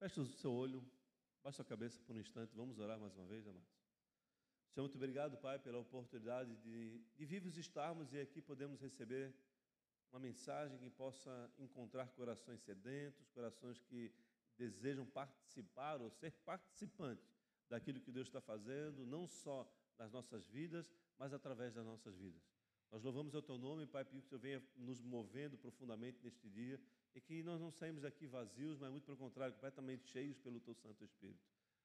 Feche o seu olho, baixe a cabeça por um instante, vamos orar mais uma vez, amados. Senhor, muito obrigado, Pai, pela oportunidade de, de vivos estarmos e aqui podemos receber uma mensagem que possa encontrar corações sedentos, corações que desejam participar ou ser participantes daquilo que Deus está fazendo, não só nas nossas vidas, mas através das nossas vidas. Nós louvamos o Teu nome, Pai, pedir que o Senhor venha nos movendo profundamente neste dia e que nós não saímos daqui vazios, mas muito pelo contrário, completamente cheios pelo Teu Santo Espírito.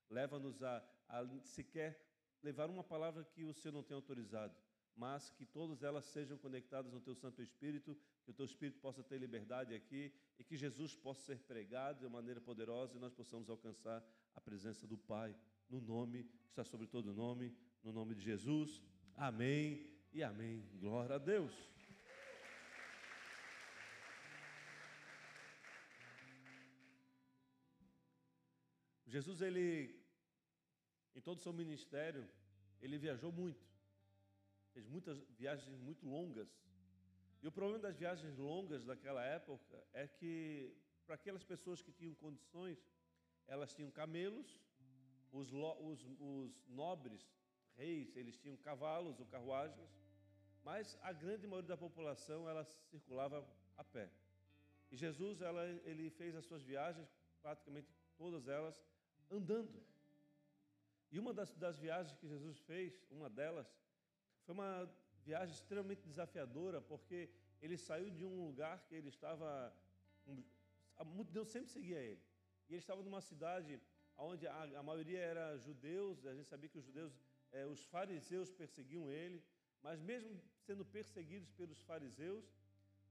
Leva-nos a, a sequer levar uma palavra que o Senhor não tem autorizado, mas que todas elas sejam conectadas no Teu Santo Espírito, que o Teu Espírito possa ter liberdade aqui e que Jesus possa ser pregado de maneira poderosa e nós possamos alcançar a presença do Pai, no nome que está sobre todo nome, no nome de Jesus. Amém e amém. Glória a Deus. Jesus, ele, em todo o seu ministério, ele viajou muito. Fez muitas viagens muito longas. E o problema das viagens longas daquela época é que, para aquelas pessoas que tinham condições, elas tinham camelos, os, os, os nobres, reis, eles tinham cavalos ou carruagens, mas a grande maioria da população ela circulava a pé. E Jesus ela, ele fez as suas viagens, praticamente todas elas, andando. E uma das, das viagens que Jesus fez, uma delas, foi uma viagem extremamente desafiadora, porque ele saiu de um lugar que ele estava. Multidão sempre seguia ele. E ele estava numa cidade onde a, a maioria era judeus, a gente sabia que os judeus, eh, os fariseus perseguiam ele, mas mesmo sendo perseguidos pelos fariseus,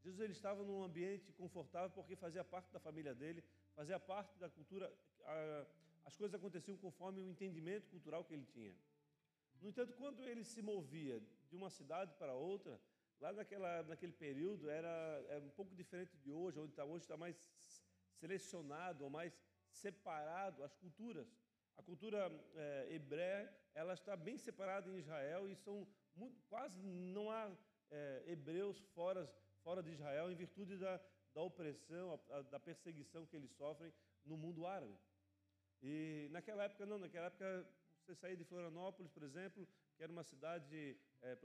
Jesus ele estava num ambiente confortável porque fazia parte da família dele, fazia parte da cultura, a, as coisas aconteciam conforme o entendimento cultural que ele tinha. No entanto, quando ele se movia de uma cidade para outra, lá naquela, naquele período era, era um pouco diferente de hoje, onde está hoje está mais selecionado ou mais separado as culturas. A cultura é, hebreia ela está bem separada em Israel e são muito, quase não há é, hebreus fora, fora de Israel em virtude da, da opressão, a, a, da perseguição que eles sofrem no mundo árabe. E naquela época, não, naquela época, você saía de Florianópolis, por exemplo, que era uma cidade é,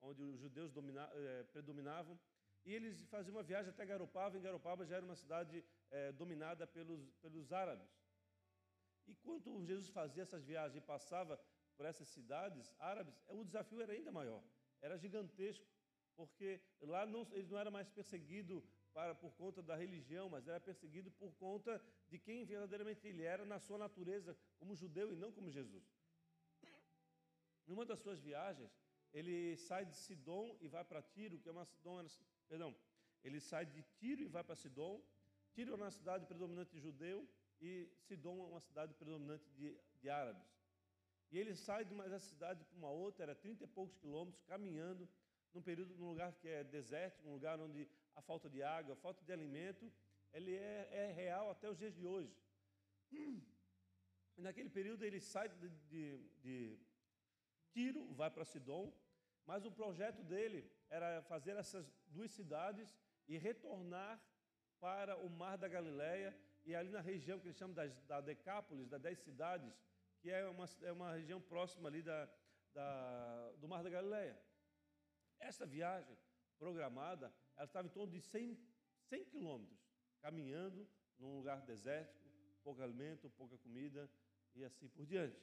onde os judeus domina, é, predominavam, e eles faziam uma viagem até Garopaba, e Garopaba já era uma cidade é, dominada pelos, pelos árabes. E quando Jesus fazia essas viagens e passava por essas cidades árabes, o desafio era ainda maior, era gigantesco, porque lá não, ele não era mais perseguido para, por conta da religião, mas era perseguido por conta de quem verdadeiramente ele era na sua natureza, como judeu e não como Jesus. Numa das suas viagens, ele sai de Sidom e vai para Tiro, que é uma Sidom, perdão, ele sai de Tiro e vai para Sidom. Tiro é uma cidade predominante de judeu e Sidom é uma cidade predominante de, de árabes. E ele sai de uma cidade para uma outra, era 30 e poucos quilômetros, caminhando, num período, num lugar que é desértico, um lugar onde a falta de água, a falta de alimento, ele é, é real até os dias de hoje. Naquele período ele sai de, de, de Tiro, vai para Sidom, mas o projeto dele era fazer essas duas cidades e retornar para o Mar da Galileia e ali na região que eles chamam da Decápolis, das dez cidades, que é uma, é uma região próxima ali da, da, do Mar da Galileia. Essa viagem programada, ela estava em torno de 100, 100 quilômetros, caminhando num lugar desértico, pouco alimento, pouca comida e assim por diante.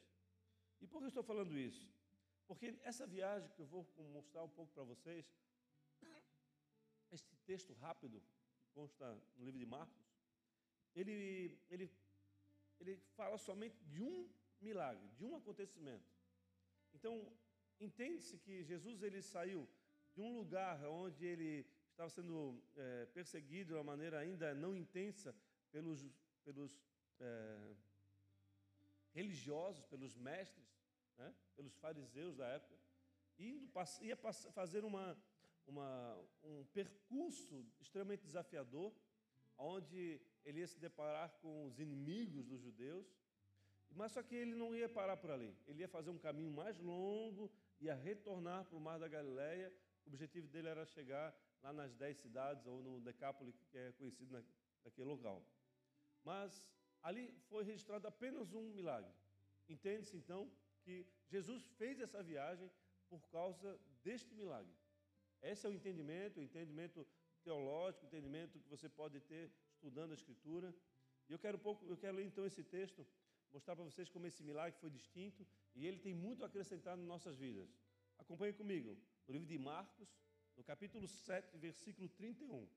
E por que eu estou falando isso? Porque essa viagem que eu vou mostrar um pouco para vocês, este texto rápido, que consta no livro de Marcos, ele, ele, ele fala somente de um milagre, de um acontecimento. Então, entende-se que Jesus ele saiu de um lugar onde ele estava sendo é, perseguido de uma maneira ainda não intensa pelos, pelos é, religiosos, pelos mestres, né, pelos fariseus da época, indo, ia fazer uma, uma, um percurso extremamente desafiador, onde ele ia se deparar com os inimigos dos judeus, mas só que ele não ia parar por ali. Ele ia fazer um caminho mais longo, ia retornar para o Mar da Galileia. O objetivo dele era chegar lá nas dez cidades ou no Decápolis, que é conhecido naquele local. Mas ali foi registrado apenas um milagre. Entende-se então que Jesus fez essa viagem por causa deste milagre. Esse é o entendimento, o entendimento teológico, o entendimento que você pode ter estudando a Escritura. E eu quero pouco, eu quero ler então esse texto, mostrar para vocês como esse milagre foi distinto e ele tem muito a acrescentar nas nossas vidas. Acompanhe comigo, no livro de Marcos, no capítulo 7, versículo 31.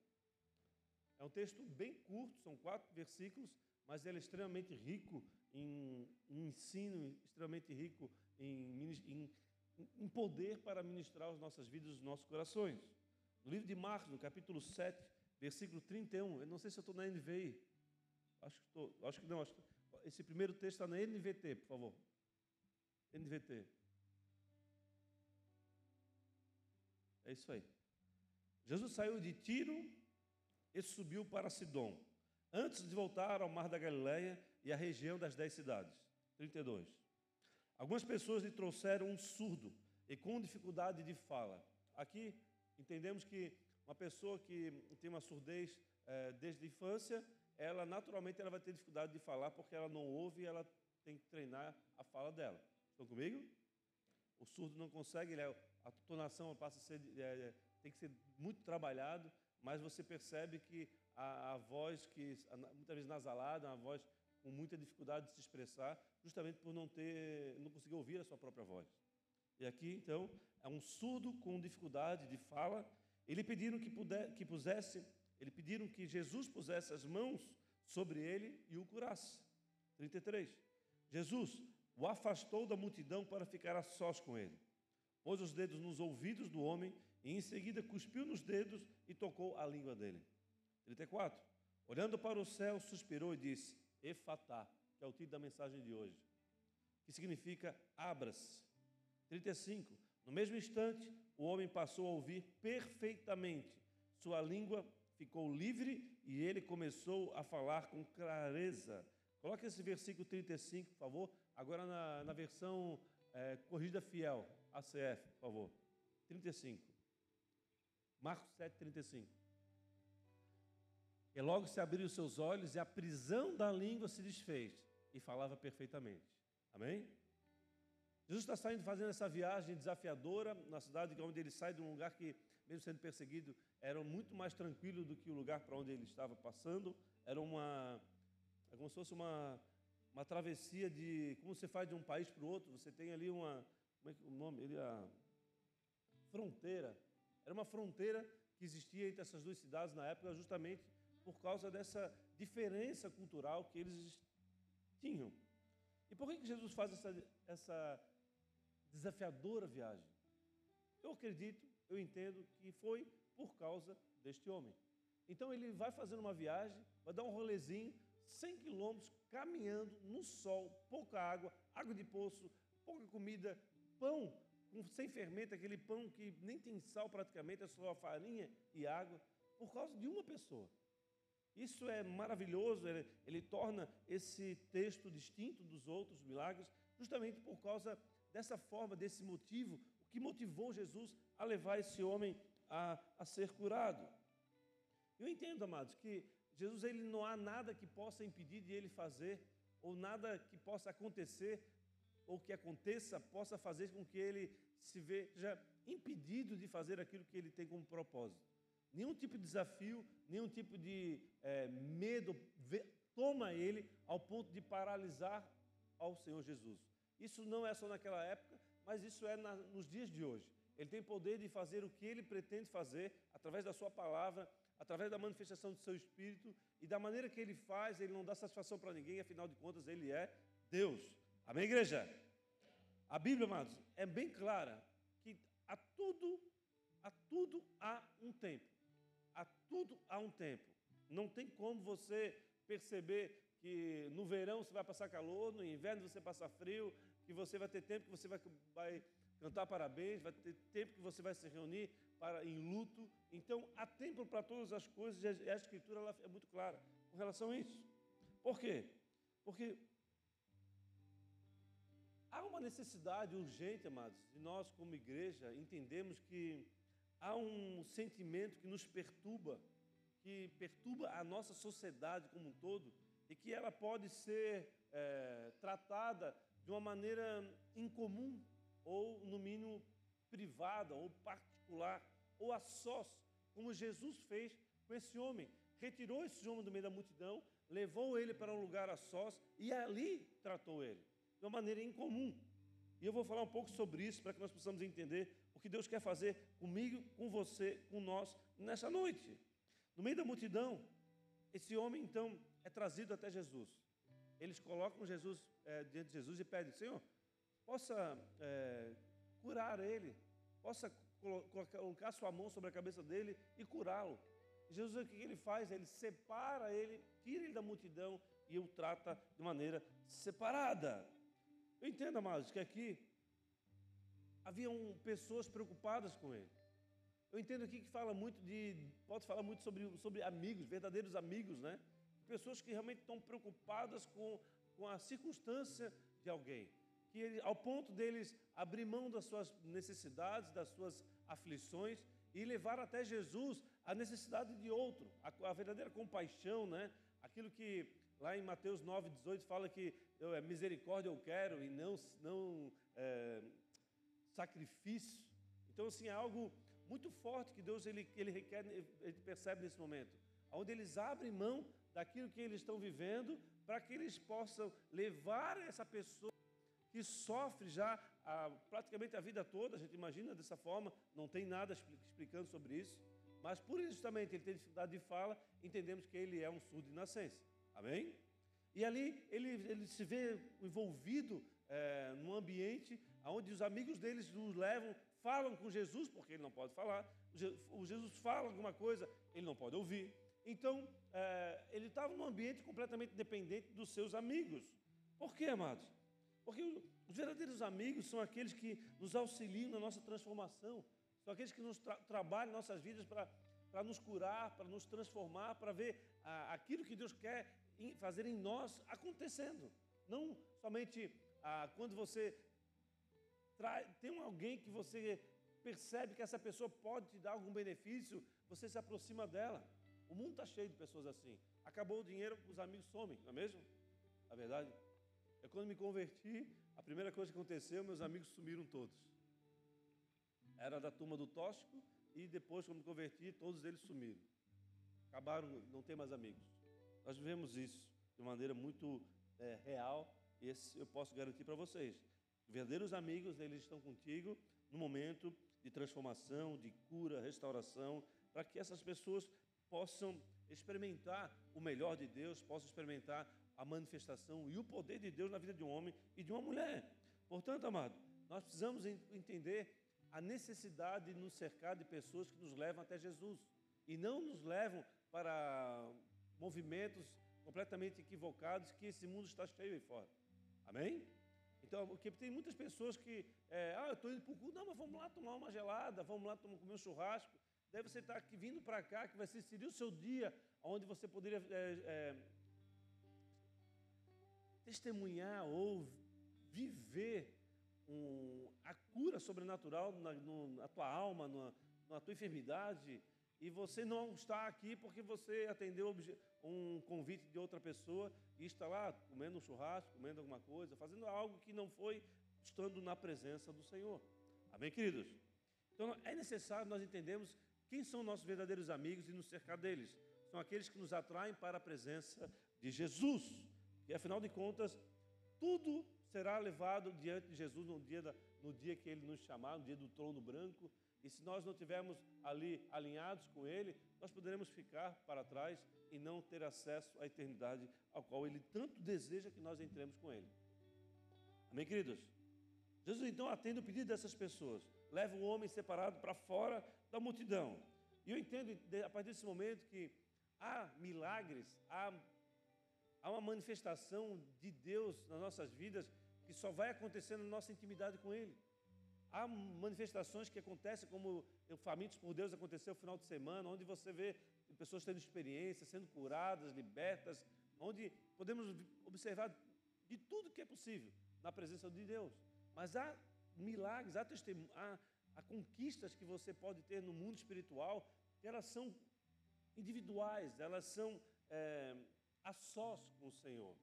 É um texto bem curto, são quatro versículos, mas ele é extremamente rico em um ensino, extremamente rico em, em, em poder para ministrar as nossas vidas, os nossos corações. No livro de Marcos, no capítulo 7, versículo 31, eu não sei se eu estou na NVI, acho que estou, acho que não, acho que, esse primeiro texto está na NVT, por favor. NVT. É isso aí. Jesus saiu de Tiro e subiu para Sidom, antes de voltar ao mar da Galileia e à região das dez cidades. 32. Algumas pessoas lhe trouxeram um surdo e com dificuldade de fala. Aqui entendemos que uma pessoa que tem uma surdez é, desde a infância, ela naturalmente ela vai ter dificuldade de falar porque ela não ouve e ela tem que treinar a fala dela. Estão comigo? O surdo não consegue, ele, é, a tonação passa a ser, é, tem que ser muito trabalhado, mas você percebe que a, a voz que muitas vezes nasalada, uma voz com muita dificuldade de se expressar, justamente por não ter, não conseguir ouvir a sua própria voz. E aqui, então, é um surdo com dificuldade de fala. Ele pediram que, puder, que pusesse, ele pediram que Jesus pusesse as mãos sobre ele e o curasse. 33. Jesus o afastou da multidão para ficar a sós com ele. Pôs os dedos nos ouvidos do homem e em seguida cuspiu nos dedos e tocou a língua dele. 34. Olhando para o céu, suspirou e disse: Efatá, que é o título da mensagem de hoje, que significa abra-se. 35. No mesmo instante, o homem passou a ouvir perfeitamente. Sua língua ficou livre e ele começou a falar com clareza. Coloque esse versículo 35, por favor, agora na, na versão é, corrigida fiel, ACF, por favor. 35. Marcos 7, 35. E logo se abriram os seus olhos e a prisão da língua se desfez e falava perfeitamente. Amém? Jesus está saindo fazendo essa viagem desafiadora na cidade onde ele sai de um lugar que, mesmo sendo perseguido, era muito mais tranquilo do que o lugar para onde ele estava passando. Era uma, é como se fosse uma, uma travessia de, como você faz de um país para o outro, você tem ali uma, como é que o nome, ele, a fronteira. Era uma fronteira que existia entre essas duas cidades na época, justamente por causa dessa diferença cultural que eles tinham. E por que, que Jesus faz essa, essa desafiadora viagem? Eu acredito, eu entendo que foi por causa deste homem. Então ele vai fazendo uma viagem, vai dar um rolezinho, 100 quilômetros, caminhando no sol, pouca água, água de poço, pouca comida, pão sem fermento, aquele pão que nem tem sal praticamente, é só farinha e água, por causa de uma pessoa. Isso é maravilhoso, ele, ele torna esse texto distinto dos outros milagres, justamente por causa dessa forma, desse motivo, o que motivou Jesus a levar esse homem a, a ser curado. Eu entendo, amados, que Jesus ele não há nada que possa impedir de ele fazer, ou nada que possa acontecer, ou que aconteça, possa fazer com que ele se veja impedido de fazer aquilo que ele tem como propósito. Nenhum tipo de desafio, nenhum tipo de é, medo toma ele ao ponto de paralisar ao Senhor Jesus. Isso não é só naquela época, mas isso é na, nos dias de hoje. Ele tem poder de fazer o que ele pretende fazer através da sua palavra, através da manifestação do seu espírito e da maneira que ele faz, ele não dá satisfação para ninguém, afinal de contas, ele é Deus. Amém, igreja? A Bíblia, amados, é bem clara que a tudo, a tudo há um tempo. A tudo há um tempo. Não tem como você perceber que no verão você vai passar calor, no inverno você passa frio, que você vai ter tempo que você vai, vai cantar parabéns, vai ter tempo que você vai se reunir para, em luto. Então, há tempo para todas as coisas e a, Escritura é muito clara com relação a isso. Por quê? Porque há uma necessidade urgente, amados, de nós, como igreja, entendemos que há um sentimento que nos perturba, que perturba a nossa sociedade como um todo, e que ela pode ser é, tratada de uma maneira incomum, ou no mínimo privada, ou particular, ou a sós, como Jesus fez com esse homem. Retirou esse homem do meio da multidão, levou ele para um lugar a sós e ali tratou ele, de uma maneira incomum. E eu vou falar um pouco sobre isso para que nós possamos entender o que Deus quer fazer comigo, com você, com nós nessa noite. No meio da multidão, esse homem então é trazido até Jesus. Eles colocam Jesus é, diante de Jesus e pedem: Senhor, possa é, curar ele, possa colocar sua mão sobre a cabeça dele e curá-lo. Jesus, o que ele faz? Ele separa ele, tira ele da multidão e o trata de maneira separada. Eu entendo, amados, que aqui haviam pessoas preocupadas com ele. Eu entendo aqui que fala muito de, pode falar muito sobre, sobre amigos, verdadeiros amigos, né? Pessoas que realmente estão preocupadas com, com a circunstância de alguém. Que ele, ao ponto deles abrir mão das suas necessidades, das suas aflições e levar até Jesus a necessidade de outro, a, a verdadeira compaixão, né? Aquilo que lá em Mateus 9, 18 fala que eu, é, misericórdia eu quero e não, não é, sacrifício. Então, assim, é algo muito forte que Deus ele, ele requer, ele percebe nesse momento, onde eles abrem mão daquilo que eles estão vivendo para que eles possam levar essa pessoa que sofre já a, praticamente a vida toda, a gente imagina dessa forma, não tem nada explicando sobre isso, mas por justamente ele ter dificuldade de fala, entendemos que ele é um surdo de nascença. Amém? E ali ele, ele se vê envolvido é, num ambiente onde os amigos deles nos levam, falam com Jesus, porque ele não pode falar, o Jesus fala alguma coisa, ele não pode ouvir. Então, é, ele estava num ambiente completamente dependente dos seus amigos. Por quê, amados? Porque os verdadeiros amigos são aqueles que nos auxiliam na nossa transformação, são aqueles que nos tra trabalham nossas vidas para nos curar, para nos transformar, para ver ah, aquilo que Deus quer fazer em nós acontecendo. Não somente ah, quando você tem alguém que você percebe que essa pessoa pode te dar algum benefício, você se aproxima dela. O mundo está cheio de pessoas assim. Acabou o dinheiro, os amigos somem, não é mesmo? A verdade. É quando me converti, a primeira coisa que aconteceu, meus amigos sumiram todos. Era da turma do tóxico e depois, quando me converti, todos eles sumiram. Acabaram, não tem mais amigos. Nós vivemos isso de maneira muito é, real. Esse eu posso garantir para vocês. Verdadeiros amigos, eles estão contigo no momento de transformação, de cura, restauração, para que essas pessoas possam experimentar o melhor de Deus, possam experimentar a manifestação e o poder de Deus na vida de um homem e de uma mulher. Portanto, amado, nós precisamos entender a necessidade de nos cercar de pessoas que nos levam até Jesus e não nos levam para movimentos completamente equivocados que esse mundo está cheio aí fora. Amém? Então, porque tem muitas pessoas que, é, ah, eu estou indo para o culto, não, mas vamos lá tomar uma gelada, vamos lá tomar, comer um churrasco. Deve você estar aqui vindo para cá, que vai ser seria o seu dia, onde você poderia é, é, testemunhar ou viver um, a cura sobrenatural na, no, na tua alma, na, na tua enfermidade, e você não está aqui porque você atendeu um convite de outra pessoa e está lá comendo um churrasco, comendo alguma coisa, fazendo algo que não foi estando na presença do Senhor. Amém, queridos? Então é necessário nós entendermos quem são nossos verdadeiros amigos e nos cercar deles? São aqueles que nos atraem para a presença de Jesus. E afinal de contas, tudo será levado diante de Jesus no dia, da, no dia que ele nos chamar, no dia do trono branco. E se nós não tivermos ali alinhados com ele, nós poderemos ficar para trás e não ter acesso à eternidade ao qual ele tanto deseja que nós entremos com ele. Amém, queridos? Jesus então atende o pedido dessas pessoas, leva o homem separado para fora da multidão. E eu entendo a partir desse momento que há milagres, há, há uma manifestação de Deus nas nossas vidas que só vai acontecer na nossa intimidade com Ele. Há manifestações que acontecem, como o Famintos por Deus aconteceu no final de semana, onde você vê pessoas tendo experiência, sendo curadas, libertas, onde podemos observar de tudo que é possível na presença de Deus. Mas há milagres, há, há, há conquistas que você pode ter no mundo espiritual, que elas são individuais, elas são é, a sós com o Senhor.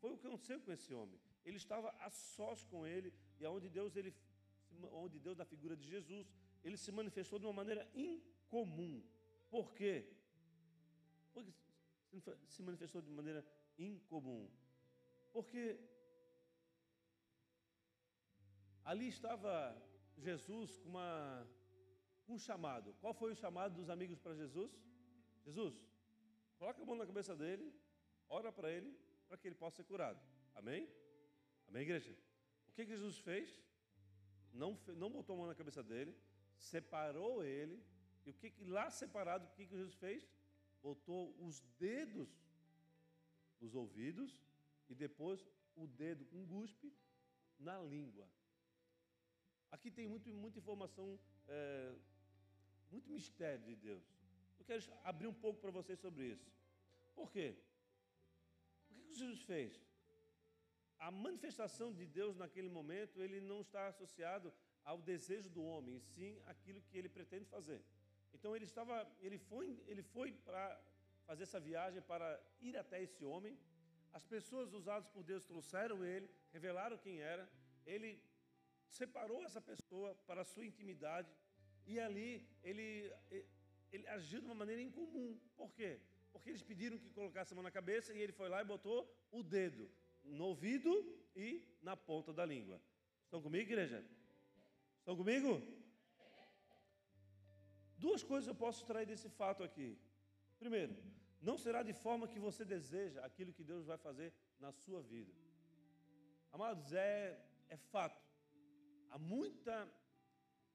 Foi o que aconteceu com esse homem. Ele estava a sós com ele e aonde Deus ele onde Deus na figura de Jesus, ele se manifestou de uma maneira incomum. Por quê? Porque se manifestou de maneira incomum. Porque ali estava Jesus com uma, um chamado. Qual foi o chamado dos amigos para Jesus? Jesus, coloca a mão na cabeça dele, ora para ele, para que ele possa ser curado. Amém? Amém, igreja? O que, que Jesus fez? Não, não botou a mão na cabeça dele, separou ele. E o que, que lá separado, o que, que Jesus fez? Botou os dedos nos ouvidos e depois o dedo com guspe na língua. Aqui tem muito, muita informação, é, muito mistério de Deus. Eu quero abrir um pouco para vocês sobre isso. Por quê? O que Jesus fez? A manifestação de Deus naquele momento, ele não está associado ao desejo do homem, sim aquilo que ele pretende fazer. Então ele estava, ele foi, ele foi para fazer essa viagem para ir até esse homem. As pessoas usadas por Deus trouxeram ele, revelaram quem era. Ele separou essa pessoa para a sua intimidade e ali ele, ele agiu de uma maneira incomum. Por quê? Porque eles pediram que colocasse a mão na cabeça e ele foi lá e botou o dedo no ouvido e na ponta da língua. Estão comigo, igreja? Estão comigo? Duas coisas eu posso extrair desse fato aqui. Primeiro, não será de forma que você deseja aquilo que Deus vai fazer na sua vida. Amados, é, é fato. Há muita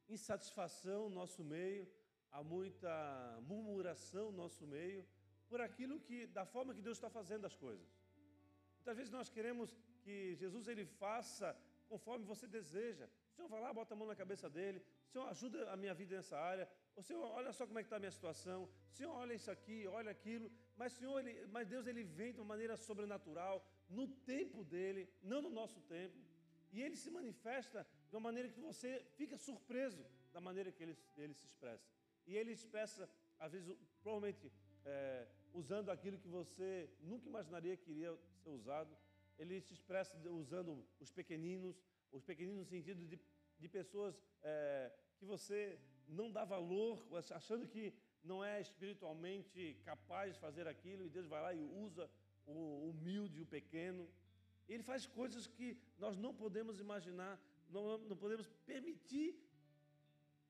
insatisfação no nosso meio, há muita murmuração no nosso meio, por aquilo que, da forma que Deus está fazendo as coisas. Muitas vezes nós queremos que Jesus ele faça conforme você deseja. O Senhor vai lá, bota a mão na cabeça dele. O Senhor ajuda a minha vida nessa área. O Senhor, olha só como é que está a minha situação. O Senhor, olha isso aqui, olha aquilo. Mas, Senhor, ele, mas Deus ele vem de uma maneira sobrenatural, no tempo dele, não no nosso tempo. E ele se manifesta de uma maneira que você fica surpreso da maneira que ele, ele se expressa. E ele expressa, às vezes, provavelmente é, usando aquilo que você nunca imaginaria que iria ser usado. Ele se expressa usando os pequeninos, os pequeninos no sentido de, de pessoas é, que você não dá valor, achando que não é espiritualmente capaz de fazer aquilo, e Deus vai lá e usa o humilde, o pequeno. Ele faz coisas que nós não podemos imaginar, não, não podemos permitir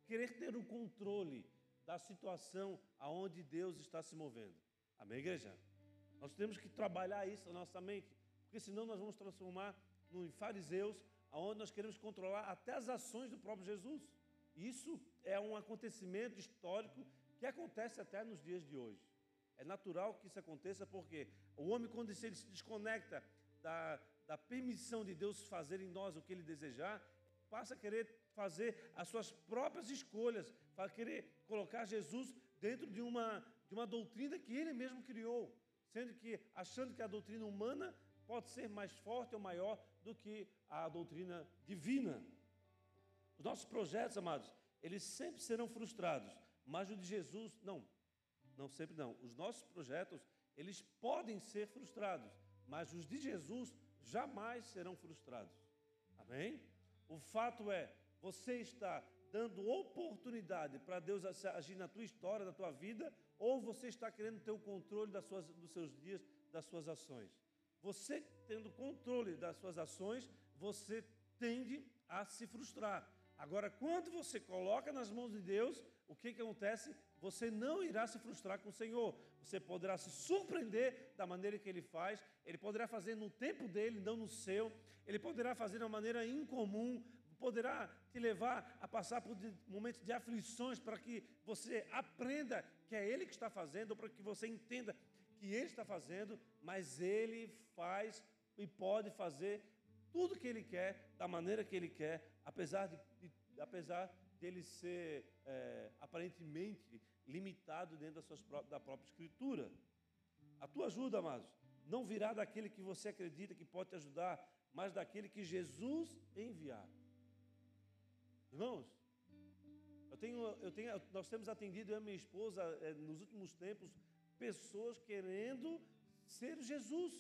querer ter o controle da situação aonde Deus está se movendo. Amém, igreja? Nós temos que trabalhar isso na nossa mente, porque senão nós vamos transformar em fariseus, aonde nós queremos controlar até as ações do próprio Jesus. Isso é um acontecimento histórico que acontece até nos dias de hoje. É natural que isso aconteça porque o homem, quando ele se desconecta da, da permissão de Deus fazer em nós o que ele desejar, passa a querer fazer as suas próprias escolhas, para querer colocar Jesus dentro de uma, de uma doutrina que ele mesmo criou, sendo que achando que a doutrina humana pode ser mais forte ou maior do que a doutrina divina. Os nossos projetos, amados, eles sempre serão frustrados, mas o de Jesus, não. Não sempre não. Os nossos projetos, eles podem ser frustrados, mas os de Jesus jamais serão frustrados. Amém? O fato é, você está dando oportunidade para Deus agir na tua história, na tua vida, ou você está querendo ter o controle das suas, dos seus dias, das suas ações. Você tendo controle das suas ações, você tende a se frustrar. Agora, quando você coloca nas mãos de Deus, o que, que acontece? Você não irá se frustrar com o Senhor. Você poderá se surpreender da maneira que Ele faz. Ele poderá fazer no tempo dele, não no seu. Ele poderá fazer de uma maneira incomum. Poderá te levar a passar por momentos de aflições para que você aprenda que é Ele que está fazendo, para que você entenda que Ele está fazendo, mas Ele faz e pode fazer tudo que Ele quer, da maneira que Ele quer, apesar de, de apesar ser é, aparentemente limitado dentro das suas, da própria escritura. A tua ajuda, amados, não virá daquele que você acredita que pode te ajudar, mas daquele que Jesus enviar. Irmãos, eu tenho, eu tenho, nós temos atendido eu e minha esposa é, nos últimos tempos pessoas querendo ser Jesus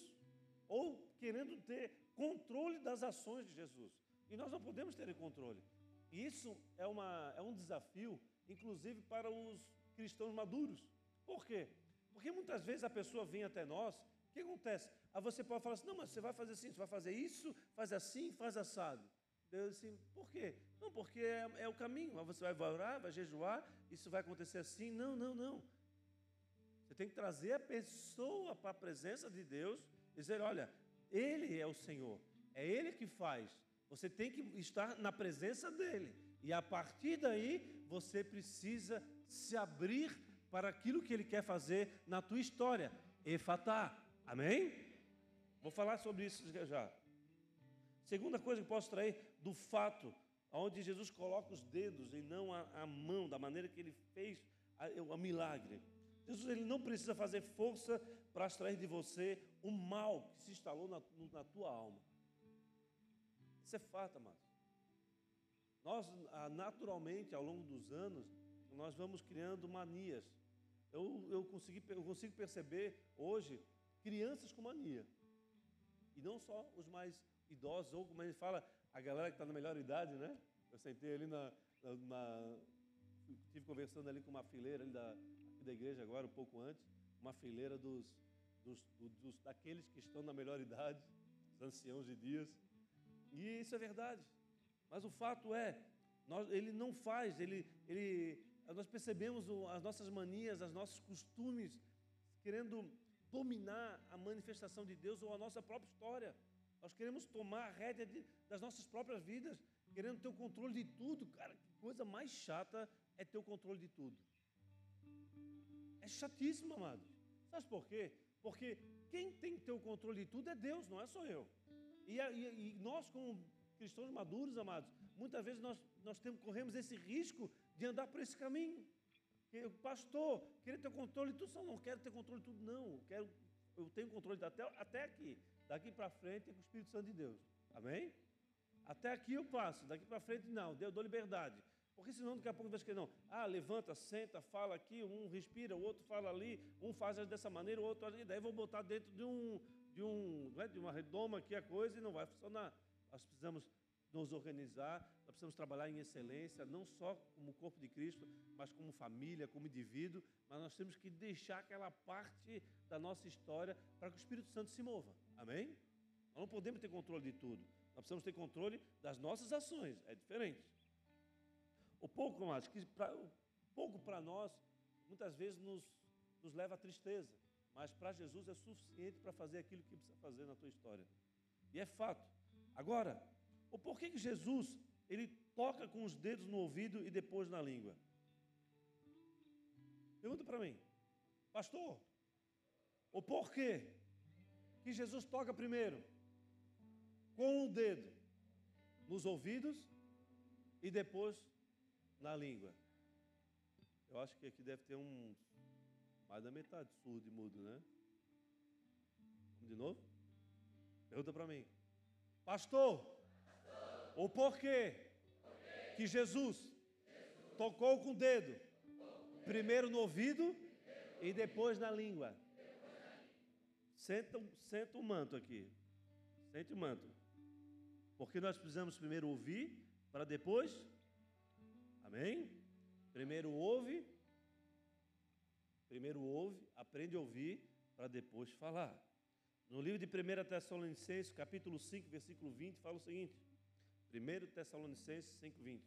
ou querendo ter controle das ações de Jesus. E nós não podemos ter controle. E isso é, uma, é um desafio, inclusive para os cristãos maduros. Por quê? Porque muitas vezes a pessoa vem até nós, o que acontece? Aí você pode falar assim, não, mas você vai fazer assim, você vai fazer isso, faz assim, faz assado. Deus assim, por quê? Não, porque é, é o caminho. Você vai orar, vai jejuar, isso vai acontecer assim. Não, não, não. Você tem que trazer a pessoa para a presença de Deus e dizer: olha, Ele é o Senhor, é Ele que faz. Você tem que estar na presença dEle. E a partir daí, você precisa se abrir para aquilo que Ele quer fazer na tua história. Efatá. Amém? Vou falar sobre isso já. Segunda coisa que posso trair do fato, onde Jesus coloca os dedos e não a, a mão, da maneira que ele fez o milagre. Jesus ele não precisa fazer força para extrair de você o mal que se instalou na, na tua alma. Isso é fato, amado. Nós, ah, naturalmente, ao longo dos anos, nós vamos criando manias. Eu, eu, consegui, eu consigo perceber hoje crianças com mania. E não só os mais idosos, ou como a gente fala, a galera que está na melhor idade, né? Eu sentei ali na, na, Estive conversando ali com uma fileira da, da igreja agora, um pouco antes, uma fileira dos, dos, dos, daqueles que estão na melhor idade, os anciãos de dias. E isso é verdade. Mas o fato é, nós, ele não faz, ele, ele, nós percebemos as nossas manias, os nossos costumes, querendo dominar a manifestação de Deus ou a nossa própria história. Nós queremos tomar a rédea de, das nossas próprias vidas, querendo ter o controle de tudo. Cara, que coisa mais chata é ter o controle de tudo. É chatíssimo, amado. Sabe por quê? Porque quem tem que ter o controle de tudo é Deus, não é só eu. E, e, e nós, como cristãos maduros, amados, muitas vezes nós, nós temos, corremos esse risco de andar por esse caminho. O pastor, queria ter controle de tudo, só não quero ter controle de tudo, não. Eu, quero, eu tenho controle até, até aqui. Daqui para frente é com o Espírito Santo de Deus. Amém? Até aqui eu passo, daqui para frente não, eu dou liberdade. Porque senão daqui a pouco vai que não. Ah, levanta, senta, fala aqui, um respira, o outro fala ali, um faz dessa maneira, o outro ali. Daí vou botar dentro de um, de um, é, de uma redoma aqui a coisa e não vai funcionar. Nós precisamos nos organizar, nós precisamos trabalhar em excelência, não só como corpo de Cristo, mas como família, como indivíduo, mas nós temos que deixar aquela parte da nossa história para que o Espírito Santo se mova. Amém? Nós não podemos ter controle de tudo. Nós precisamos ter controle das nossas ações. É diferente. O pouco, mais que pra, o pouco para nós, muitas vezes nos, nos leva à tristeza. Mas para Jesus é suficiente para fazer aquilo que precisa fazer na tua história. E é fato. Agora, o porquê que Jesus ele toca com os dedos no ouvido e depois na língua? Pergunta para mim, pastor, o porquê que Jesus toca primeiro com o dedo nos ouvidos e depois na língua? Eu acho que aqui deve ter um mais da metade surdo e mudo, né? Vamos de novo? Pergunta para mim. Pastor, Pastor, o porquê, que Jesus, Jesus, tocou com o dedo, primeiro no ouvido e depois na língua? Senta, senta o manto aqui. Sente o manto. Porque nós precisamos primeiro ouvir para depois. Amém? Primeiro ouve. Primeiro ouve, aprende a ouvir para depois falar. No livro de 1 Tessalonicenses, capítulo 5, versículo 20, fala o seguinte: 1 Tessalonicenses 5, 20.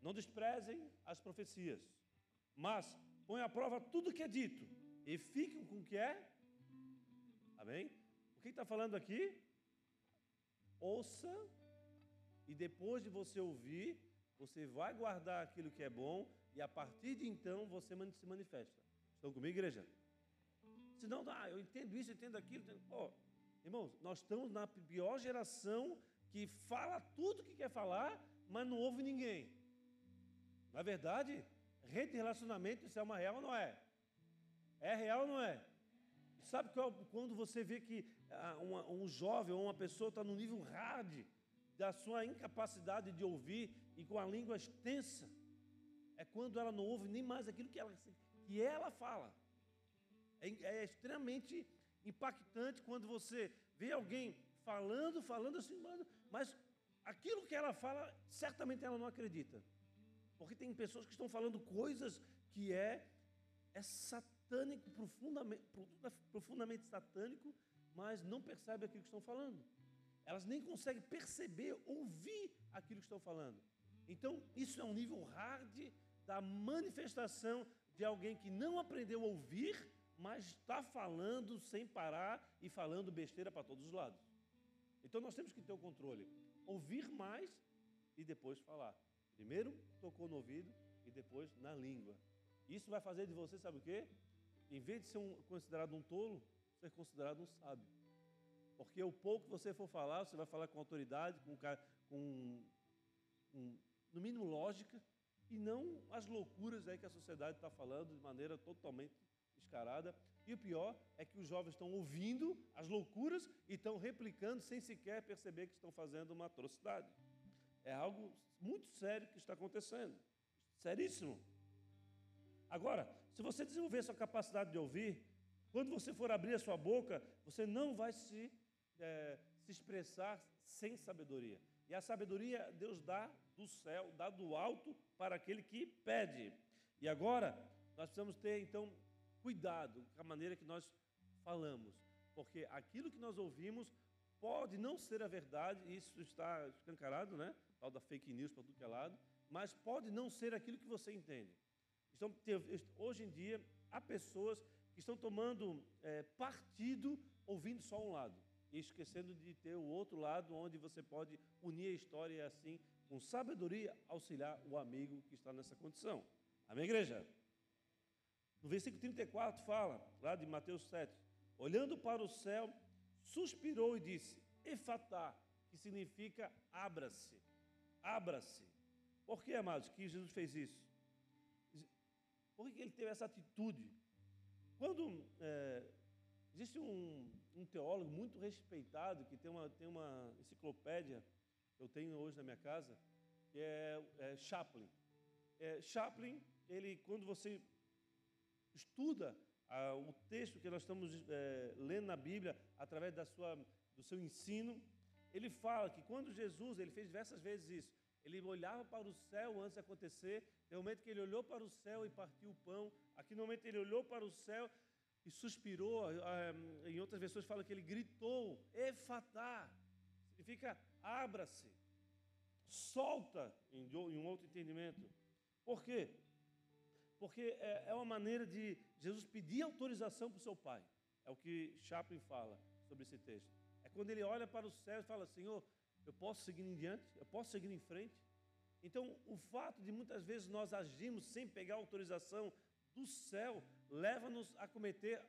Não desprezem as profecias, mas põe à prova tudo que é dito e fiquem com o que é Amém? O que está falando aqui? Ouça, e depois de você ouvir, você vai guardar aquilo que é bom, e a partir de então você se manifesta. Estão comigo, igreja? Senão, ah, eu entendo isso, eu entendo aquilo. Entendo... Pô, irmãos, nós estamos na pior geração que fala tudo que quer falar, mas não ouve ninguém. Na verdade, rede de relacionamento, isso é uma real ou não é? É real ou não é? Sabe quando você vê que ah, uma, um jovem ou uma pessoa está no nível hard da sua incapacidade de ouvir e com a língua extensa? É quando ela não ouve nem mais aquilo que ela, que ela fala. É, é extremamente impactante quando você vê alguém falando, falando assim, mas aquilo que ela fala, certamente ela não acredita. Porque tem pessoas que estão falando coisas que é, é satânico, profundamente, profundamente satânico, mas não percebe aquilo que estão falando. Elas nem conseguem perceber, ouvir aquilo que estão falando. Então, isso é um nível hard da manifestação de alguém que não aprendeu a ouvir, mas está falando sem parar e falando besteira para todos os lados. Então, nós temos que ter o controle. Ouvir mais e depois falar. Primeiro tocou no ouvido e depois na língua. Isso vai fazer de você, sabe o quê? Em vez de ser um, considerado um tolo, ser considerado um sábio. Porque o pouco que você for falar, você vai falar com autoridade, com, com, com no mínimo lógica, e não as loucuras aí que a sociedade está falando de maneira totalmente descarada. E o pior é que os jovens estão ouvindo as loucuras e estão replicando sem sequer perceber que estão fazendo uma atrocidade. É algo muito sério que está acontecendo. Seríssimo. Agora, se você desenvolver sua capacidade de ouvir, quando você for abrir a sua boca, você não vai se, é, se expressar sem sabedoria. E a sabedoria Deus dá do céu, dá do alto para aquele que pede. E agora, nós precisamos ter, então, cuidado com a maneira que nós falamos. Porque aquilo que nós ouvimos pode não ser a verdade, isso está escancarado, né? Tal da fake news para tudo que é lado, mas pode não ser aquilo que você entende. Então, hoje em dia, há pessoas que estão tomando é, partido ouvindo só um lado e esquecendo de ter o outro lado onde você pode unir a história e assim, com sabedoria, auxiliar o amigo que está nessa condição. Amém, igreja? No versículo 34 fala, lá de Mateus 7, olhando para o céu, suspirou e disse: Efatá, que significa abra-se, abra-se. Por que, amados, que Jesus fez isso? Por que ele teve essa atitude? Quando é, existe um, um, teólogo muito respeitado, que tem uma, tem uma enciclopédia que eu tenho hoje na minha casa, que é, é Chaplin. É, Chaplin, ele, quando você estuda o texto que nós estamos é, lendo na Bíblia, através da sua, do seu ensino, ele fala que quando Jesus, ele fez diversas vezes isso, ele olhava para o céu antes de acontecer, no momento que ele olhou para o céu e partiu o pão, aqui no momento ele olhou para o céu e suspirou, ah, em outras versões fala que ele gritou, efatá, significa abra-se, solta, em um outro entendimento. Por quê? Porque é, é uma maneira de Jesus pedir autorização para o seu pai. É o que Chaplin fala sobre esse texto. É quando ele olha para o céu e fala: Senhor, eu posso seguir em diante? Eu posso seguir em frente? Então, o fato de muitas vezes nós agirmos sem pegar autorização do céu leva-nos a cometer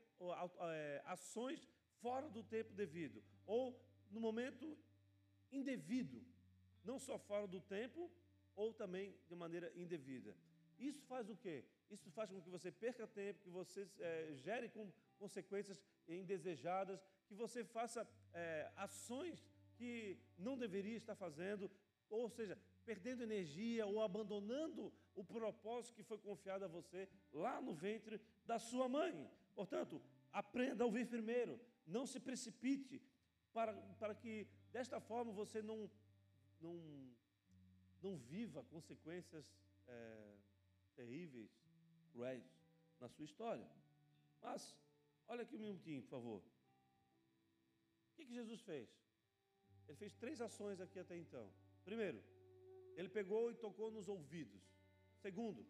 é, ações fora do tempo devido ou no momento indevido, não só fora do tempo ou também de maneira indevida. Isso faz o quê? Isso faz com que você perca tempo, que você é, gere com consequências indesejadas, que você faça é, ações que não deveria estar fazendo, ou seja, perdendo energia ou abandonando o propósito que foi confiado a você lá no ventre da sua mãe. Portanto, aprenda a ouvir primeiro, não se precipite, para, para que desta forma você não, não, não viva consequências é, terríveis, cruéis na sua história. Mas, olha aqui um minutinho, por favor. O que, que Jesus fez? Ele fez três ações aqui até então. Primeiro, ele pegou e tocou nos ouvidos. Segundo,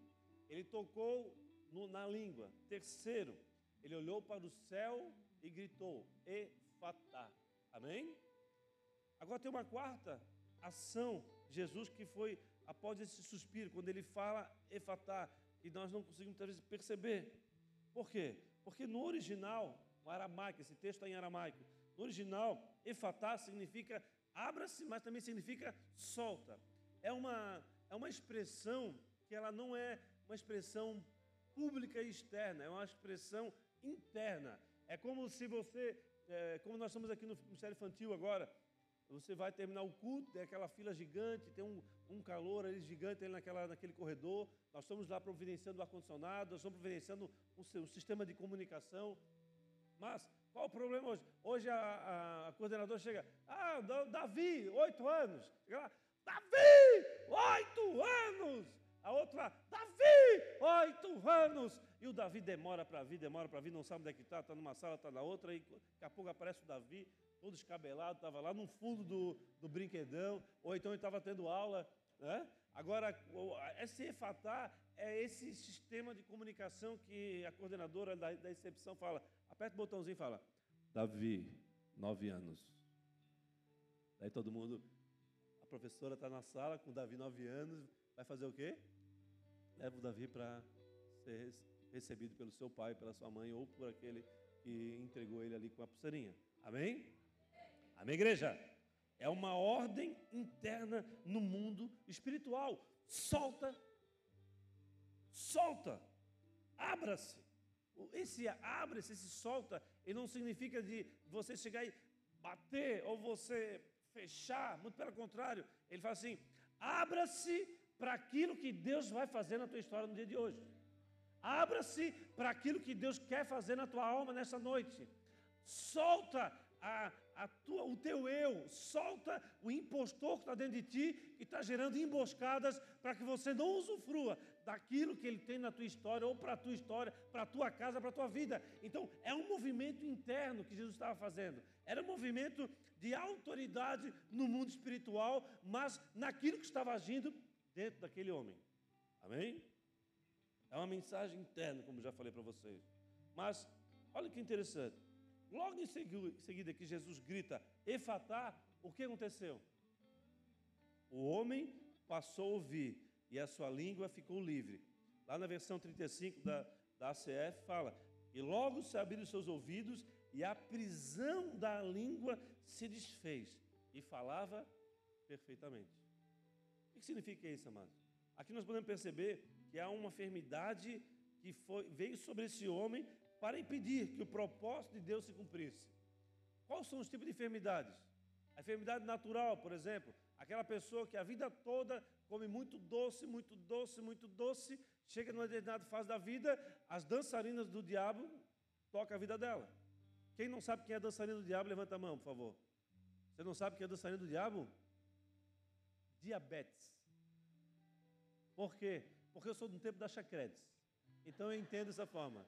ele tocou no, na língua. Terceiro, ele olhou para o céu e gritou: Efatá. Amém? Agora tem uma quarta ação de Jesus que foi após esse suspiro, quando ele fala Efatá, e nós não conseguimos vezes perceber. Por quê? Porque no original, o aramaico, esse texto está em aramaico, no original, Efatá significa abra-se, mas também significa solta. É uma, é uma expressão que ela não é uma expressão pública e externa, é uma expressão interna. É como se você, é, como nós estamos aqui no Ministério Infantil agora, você vai terminar o culto, tem aquela fila gigante, tem um, um calor ali gigante ali naquela, naquele corredor. Nós estamos lá providenciando o ar-condicionado, nós estamos providenciando um, um sistema de comunicação. Mas qual o problema hoje? Hoje a, a, a coordenadora chega, ah, Davi, oito anos. Chega lá, Davi, oito anos. A outra, Davi, oito anos. E o Davi demora para vir, demora para vir, não sabe onde é que está, está numa sala, está na outra, e daqui a pouco aparece o Davi, todo escabelado, estava lá no fundo do, do brinquedão, ou então ele estava tendo aula. Né? Agora, esse EFATá é esse sistema de comunicação que a coordenadora da, da fala. Aperta o botãozinho e fala, Davi, nove anos. Daí todo mundo, a professora está na sala com o Davi, nove anos, vai fazer o quê? Leva o Davi para ser recebido pelo seu pai, pela sua mãe ou por aquele que entregou ele ali com a pulseirinha. Amém? Amém, igreja? É uma ordem interna no mundo espiritual. Solta, solta, abra-se. Esse abra-se, esse solta, ele não significa de você chegar e bater ou você fechar, muito pelo contrário. Ele fala assim: abra-se para aquilo que Deus vai fazer na tua história no dia de hoje. Abra-se para aquilo que Deus quer fazer na tua alma nessa noite. Solta a, a tua, o teu eu, solta o impostor que está dentro de ti e está gerando emboscadas para que você não usufrua daquilo que ele tem na tua história, ou para a tua história, para a tua casa, para a tua vida. Então, é um movimento interno que Jesus estava fazendo. Era um movimento de autoridade no mundo espiritual, mas naquilo que estava agindo dentro daquele homem. Amém? É uma mensagem interna, como já falei para vocês. Mas, olha que interessante. Logo em seguida que Jesus grita, Efatá, o que aconteceu? O homem passou a ouvir e a sua língua ficou livre. Lá na versão 35 da, da ACF fala, e logo se abriram seus ouvidos e a prisão da língua se desfez e falava perfeitamente. O que significa isso, amados? Aqui nós podemos perceber que há uma enfermidade que foi, veio sobre esse homem para impedir que o propósito de Deus se cumprisse. Quais são os tipos de enfermidades? A enfermidade natural, por exemplo, aquela pessoa que a vida toda come muito doce, muito doce, muito doce, chega numa determinada fase da vida, as dançarinas do diabo tocam a vida dela. Quem não sabe quem é dançarina do diabo, levanta a mão, por favor. Você não sabe quem é dançarina do diabo? Diabetes. Por quê? Porque eu sou do tempo da chacretes. Então eu entendo dessa forma.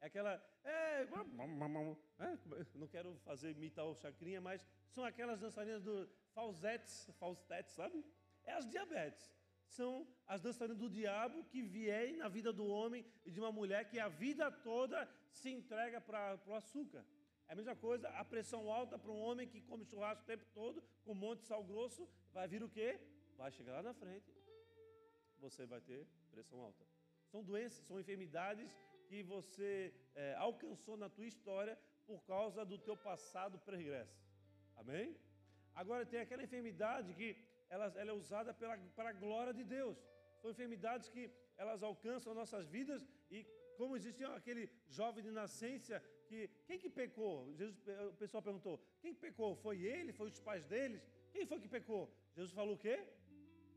É aquela. É, é, não quero fazer imitar o chacrinha, mas são aquelas dançarinas do falsetes, falsetes, sabe? É as diabetes. São as dançarinas do diabo que vierem na vida do homem e de uma mulher que a vida toda se entrega para o açúcar. É a mesma coisa, a pressão alta para um homem que come churrasco o tempo todo, com um monte de sal grosso, vai vir o quê? Vai chegar lá na frente. Você vai ter pressão alta. São doenças, são enfermidades que você é, alcançou na tua história por causa do teu passado pregresso. Amém? Agora tem aquela enfermidade que ela, ela é usada pela, para a glória de Deus. São enfermidades que elas alcançam nossas vidas e como existia aquele jovem de nascença que quem que pecou? Jesus, o pessoal perguntou: quem pecou? Foi ele? Foi os pais deles? Quem foi que pecou? Jesus falou o quê?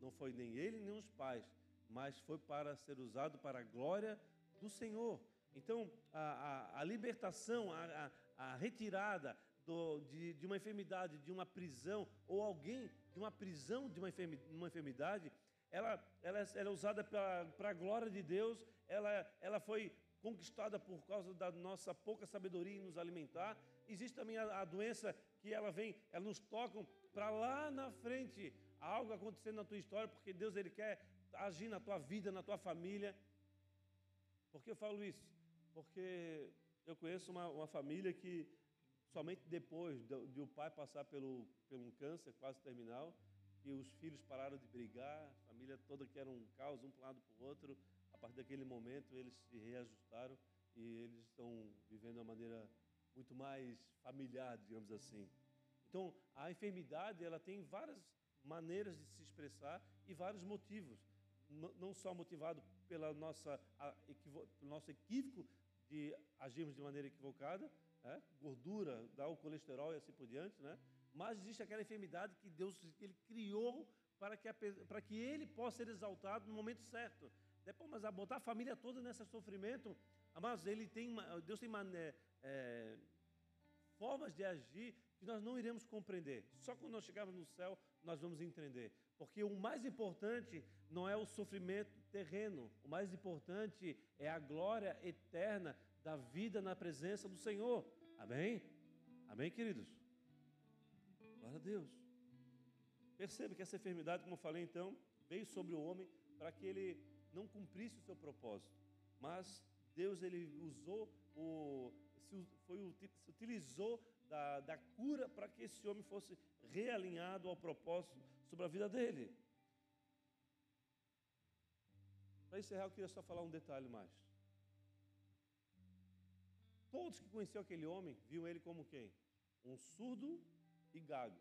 Não foi nem ele nem os pais, mas foi para ser usado para a glória do Senhor. Então, a, a, a libertação, a, a retirada do, de, de, uma enfermidade, de uma prisão, ou alguém de uma prisão de uma enfermidade, ela, ela, ela é usada para a glória de Deus, ela, ela foi conquistada por causa da nossa pouca sabedoria em nos alimentar. Existe também a, a doença que ela vem, ela nos toca para lá na frente, algo acontecendo na tua história, porque Deus ele quer agir na tua vida, na tua família. Por que eu falo isso? Porque eu conheço uma, uma família que somente depois de, de, o pai passar pelo, pelo um câncer quase terminal, que os filhos pararam de brigar, a família toda que era um caos, um lado para o outro, a partir daquele momento eles se reajustaram e eles estão vivendo de uma maneira muito mais familiar, digamos assim. Então, a enfermidade ela tem várias maneiras de se expressar e vários motivos não só motivado pela nossa, pelo nosso equívoco de agirmos de maneira equivocada, gordura, dá o colesterol e assim por diante, né? mas existe aquela enfermidade que Deus ele criou para que, a, para que ele possa ser exaltado no momento certo. Depois, mas a botar a família toda nesse sofrimento, Amados, ele tem, Deus tem mané, é, formas de agir que nós não iremos compreender. Só quando nós chegarmos no céu nós vamos entender. Porque o mais importante não é o sofrimento terreno, o mais importante é a glória eterna da vida na presença do Senhor. Amém? Amém, queridos? Glória a Deus. Perceba que essa enfermidade, como eu falei então, veio sobre o homem para que ele não cumprisse o seu propósito. Mas Deus ele usou o foi, se utilizou da, da cura para que esse homem fosse realinhado ao propósito sobre a vida dele. Para encerrar, eu queria só falar um detalhe mais. Todos que conheciam aquele homem viam ele como quem? Um surdo e gago.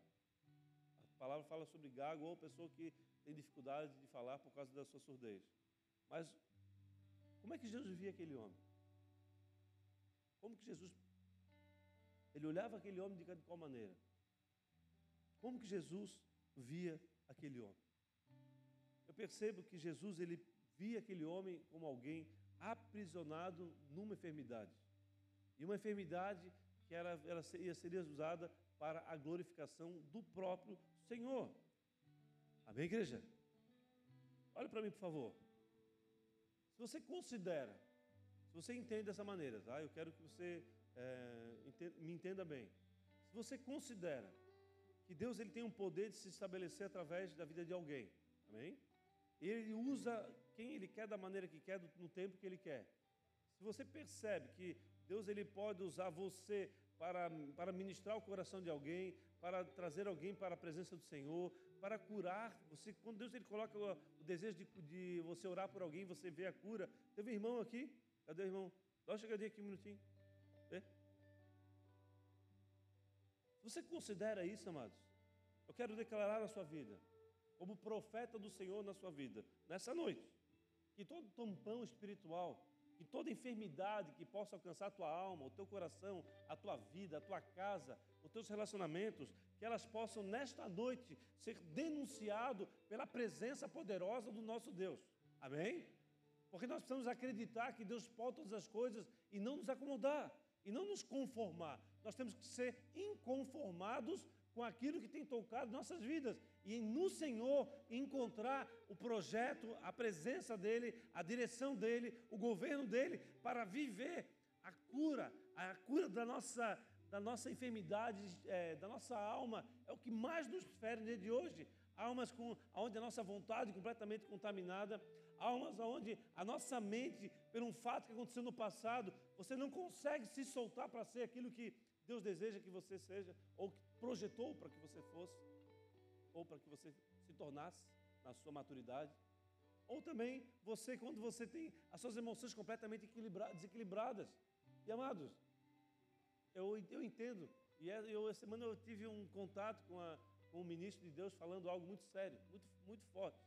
A palavra fala sobre gago ou pessoa que tem dificuldade de falar por causa da sua surdez. Mas como é que Jesus via aquele homem? Como que Jesus ele olhava aquele homem de qual maneira? Como que Jesus via aquele homem? Eu percebo que Jesus ele via aquele homem como alguém aprisionado numa enfermidade. E uma enfermidade que era, ela seria, seria usada para a glorificação do próprio Senhor. Amém, igreja? Olha para mim, por favor. Se você considera, se você entende dessa maneira, tá? eu quero que você é, me entenda bem. Se você considera que Deus ele tem um poder de se estabelecer através da vida de alguém, amém? Ele usa quem ele quer da maneira que quer, no tempo que ele quer. Se você percebe que Deus ele pode usar você para, para ministrar o coração de alguém, para trazer alguém para a presença do Senhor, para curar. Você, quando Deus ele coloca o, o desejo de, de, você orar por alguém, você vê a cura. Teve um irmão aqui? Cadê o irmão? Dá uma chegadinha aqui um minutinho. Você considera isso, amados? Eu quero declarar na sua vida, como profeta do Senhor na sua vida, nessa noite, que todo tampão espiritual, que toda enfermidade que possa alcançar a tua alma, o teu coração, a tua vida, a tua casa, os teus relacionamentos, que elas possam nesta noite ser denunciado pela presença poderosa do nosso Deus. Amém? Porque nós precisamos acreditar que Deus pode todas as coisas e não nos acomodar e não nos conformar. Nós temos que ser inconformados com aquilo que tem tocado nossas vidas e no Senhor encontrar o projeto, a presença dele, a direção dele, o governo dele para viver a cura, a cura da nossa da nossa enfermidade, é, da nossa alma, é o que mais nos fere no de hoje. Almas com, onde a nossa vontade é completamente contaminada, almas onde a nossa mente, por um fato que aconteceu no passado, você não consegue se soltar para ser aquilo que Deus deseja que você seja, ou que projetou para que você fosse, ou para que você se tornasse na sua maturidade. Ou também você, quando você tem as suas emoções completamente desequilibradas. E amados, eu, eu entendo. E é, eu, essa semana eu tive um contato com, a, com o ministro de Deus falando algo muito sério, muito, muito forte.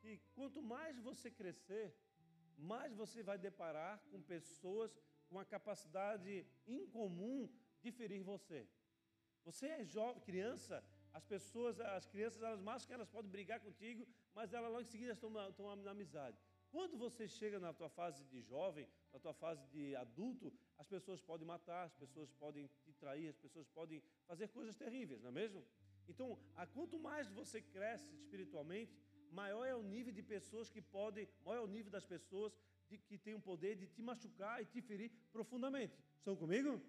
Que quanto mais você crescer, mais você vai deparar com pessoas com a capacidade incomum de ferir você. Você é jovem, criança, as pessoas, as crianças, elas mais que elas podem brigar contigo, mas elas logo em seguida estão na, estão na amizade. Quando você chega na tua fase de jovem, na tua fase de adulto, as pessoas podem matar, as pessoas podem te trair, as pessoas podem fazer coisas terríveis, não é mesmo? Então, quanto mais você cresce espiritualmente, maior é o nível de pessoas que podem, maior é o nível das pessoas de, que têm o poder de te machucar e te ferir profundamente. Estão comigo?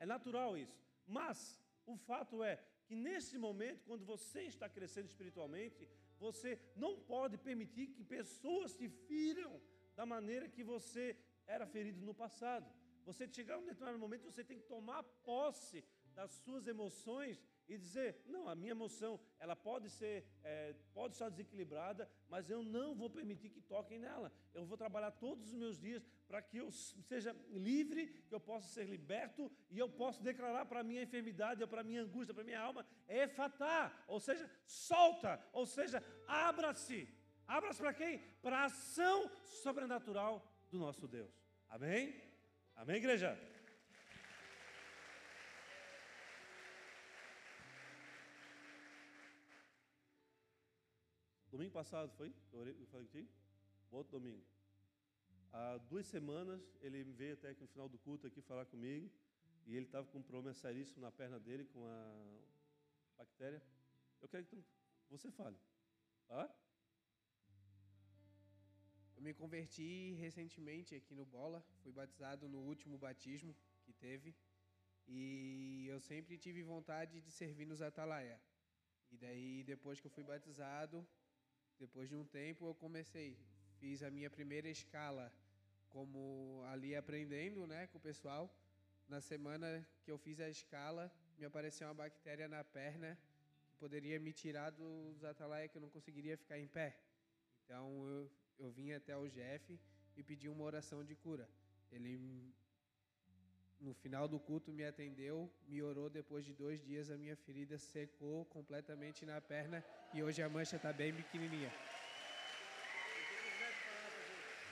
É natural isso. Mas o fato é que nesse momento, quando você está crescendo espiritualmente, você não pode permitir que pessoas te firam da maneira que você era ferido no passado. Você chegar a um determinado momento, você tem que tomar posse das suas emoções e dizer: não, a minha emoção ela pode ser, é, pode estar desequilibrada, mas eu não vou permitir que toquem nela. Eu vou trabalhar todos os meus dias para que eu seja livre, que eu possa ser liberto e eu possa declarar para a minha enfermidade, para a minha angústia, para a minha alma, é fatar, ou seja, solta, ou seja, abra-se. Abra-se para quem? Para a ação sobrenatural do nosso Deus. Amém? Amém, igreja? Domingo passado foi? Eu falei contigo? Outro domingo. Há duas semanas ele veio até aqui no final do culto aqui falar comigo e ele estava com um problema seríssimo na perna dele com a bactéria. Eu quero que você fale. Tá? Eu me converti recentemente aqui no Bola, fui batizado no último batismo que teve e eu sempre tive vontade de servir nos Atalaia. E daí depois que eu fui batizado, depois de um tempo eu comecei, fiz a minha primeira escala como ali aprendendo, né, com o pessoal. Na semana que eu fiz a escala, me apareceu uma bactéria na perna que poderia me tirar dos atalaia que eu não conseguiria ficar em pé. Então eu, eu vim até o Jeff e pedi uma oração de cura. Ele no final do culto me atendeu, me orou. Depois de dois dias a minha ferida secou completamente na perna e hoje a mancha está bem pequenininha.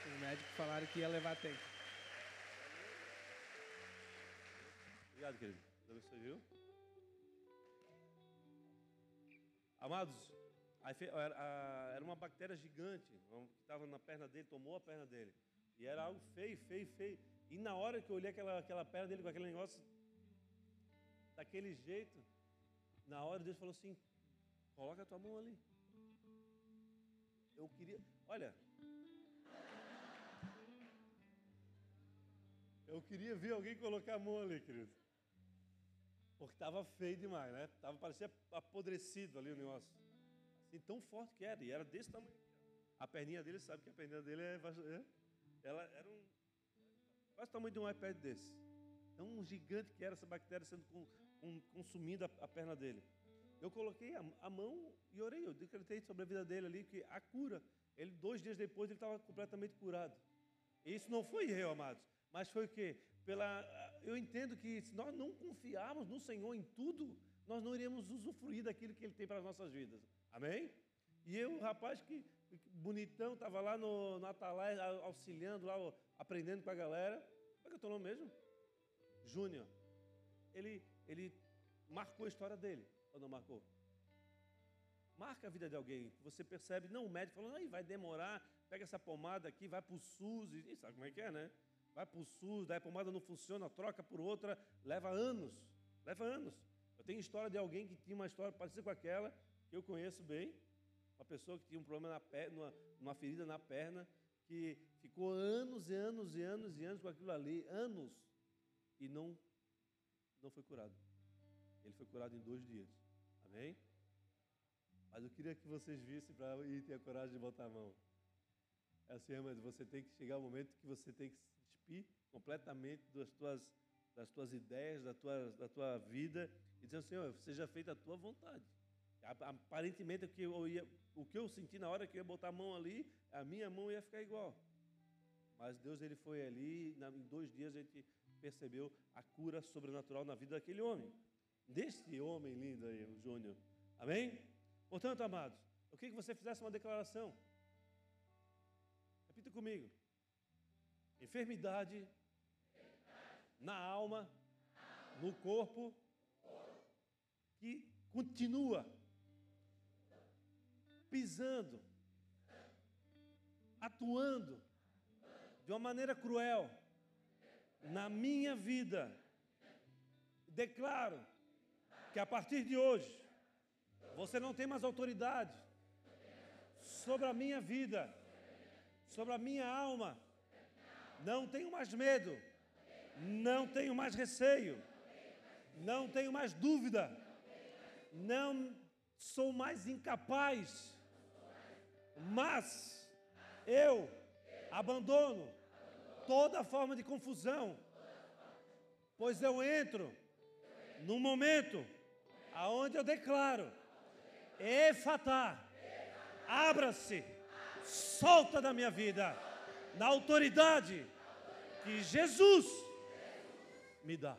Os médicos falaram que ia levar tempo. Obrigado, querido. Deus abençoe, viu? Amados, era uma bactéria gigante que estava na perna dele, tomou a perna dele. E era algo feio, feio, feio. E na hora que eu olhei aquela, aquela perna dele com aquele negócio, daquele jeito, na hora Deus falou assim: coloca a tua mão ali. Eu queria, olha, eu queria ver alguém colocar a mão ali, querido. Porque estava feio demais, né? Tava, parecia apodrecido ali o negócio. Assim, tão forte que era, e era desse tamanho. A perninha dele, sabe que a perninha dele é, é ela era um quase o tamanho de um iPad desse. Um gigante que era essa bactéria sendo com, a, a, perna dele. Eu coloquei a, a, mão e orei, eu decretei sobre a vida dele ali que a cura. Ele dois dias depois ele estava completamente curado. E isso não foi eu, amados, mas foi o quê? Pela, eu entendo que se nós não confiarmos no Senhor em tudo, nós não iremos usufruir daquilo que Ele tem para as nossas vidas. Amém? E eu, rapaz que bonitão, estava lá no, no Atalaia, auxiliando lá, aprendendo com a galera que é o teu nome mesmo? Júnior. Ele, ele marcou a história dele, ou não marcou? Marca a vida de alguém. Você percebe, não, o médico falando, aí vai demorar, pega essa pomada aqui, vai para o SUS, e sabe como é que é, né? Vai para o SUS, daí a pomada não funciona, troca por outra, leva anos. Leva anos. Eu tenho história de alguém que tinha uma história parecida com aquela, que eu conheço bem, uma pessoa que tinha um problema na perna, uma, ferida na perna, que ficou anos e anos e anos e anos com aquilo ali, anos, e não, não foi curado. Ele foi curado em dois dias. Amém? Mas eu queria que vocês vissem para ir ter a coragem de botar a mão. É assim, mas você tem que chegar o momento que você tem que despir completamente das tuas, das tuas ideias, da tua, da tua vida, e dizer, Senhor, seja feita a tua vontade. Aparentemente, o que, eu ia, o que eu senti na hora que eu ia botar a mão ali, a minha mão ia ficar igual. Mas Deus ele foi ali, em dois dias a gente percebeu a cura sobrenatural na vida daquele homem. Deste homem lindo aí, o Júnior. Amém? Portanto, amados, eu queria que você fizesse uma declaração. Repita comigo. Enfermidade, na alma, no corpo, que continua pisando, atuando de uma maneira cruel na minha vida. Declaro que a partir de hoje você não tem mais autoridade sobre a minha vida, sobre a minha alma. Não tenho mais medo, não tenho mais receio, não tenho mais dúvida, não sou mais incapaz. Mas eu abandono toda forma de confusão, pois eu entro num momento aonde eu declaro: Efatá, abra-se, solta da minha vida, na autoridade que Jesus me dá.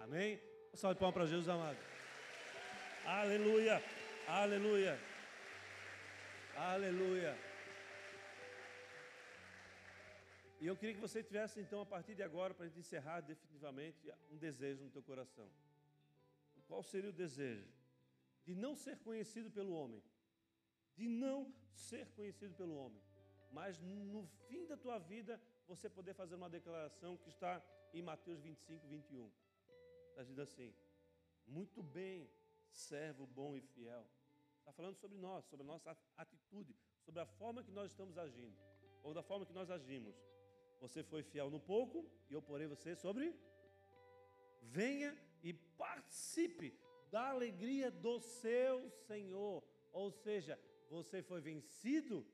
Amém? Um salve de palmas para Jesus amado. Aleluia, aleluia. Aleluia. E eu queria que você tivesse, então, a partir de agora, para gente encerrar definitivamente, um desejo no teu coração. Qual seria o desejo? De não ser conhecido pelo homem. De não ser conhecido pelo homem. mas no fim da tua vida você poder fazer uma declaração que está em Mateus 25, 21. Está dizendo assim: Muito bem, servo bom e fiel. Está falando sobre nós, sobre a nossa atitude, sobre a forma que nós estamos agindo, ou da forma que nós agimos. Você foi fiel no pouco, e eu porei você sobre. Venha e participe da alegria do seu Senhor. Ou seja, você foi vencido,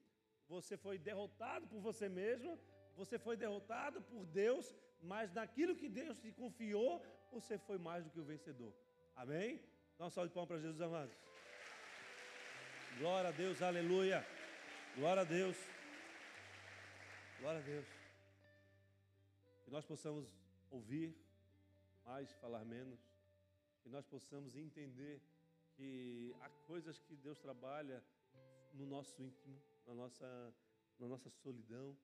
você foi derrotado por você mesmo, você foi derrotado por Deus, mas naquilo que Deus te confiou, você foi mais do que o vencedor. Amém? Dá uma salva de palmas para Jesus, amados. Glória a Deus, aleluia. Glória a Deus. Glória a Deus. Que nós possamos ouvir mais, falar menos. Que nós possamos entender que há coisas que Deus trabalha no nosso íntimo, na nossa, na nossa solidão.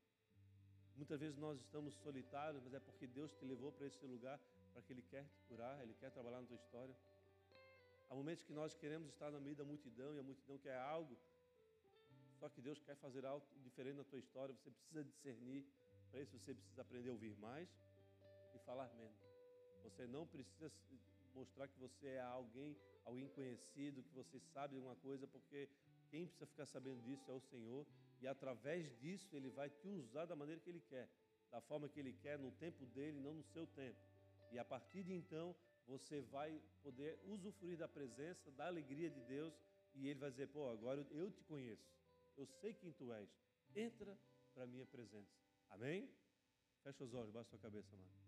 Muitas vezes nós estamos solitários, mas é porque Deus te levou para esse lugar para que Ele quer te curar, Ele quer trabalhar na tua história. Há momentos que nós queremos estar no meio da multidão e a multidão quer algo, só que Deus quer fazer algo diferente na tua história. Você precisa discernir. Para isso você precisa aprender a ouvir mais e falar menos. Você não precisa mostrar que você é alguém, alguém conhecido, que você sabe de uma coisa, porque quem precisa ficar sabendo disso é o Senhor, e através disso Ele vai te usar da maneira que Ele quer, da forma que Ele quer, no tempo dele, não no seu tempo. E a partir de então, você vai poder usufruir da presença, da alegria de Deus, e Ele vai dizer: pô, agora eu te conheço, eu sei quem tu és, entra para a minha presença. Amém? Fecha os olhos, baixa a sua cabeça, amado.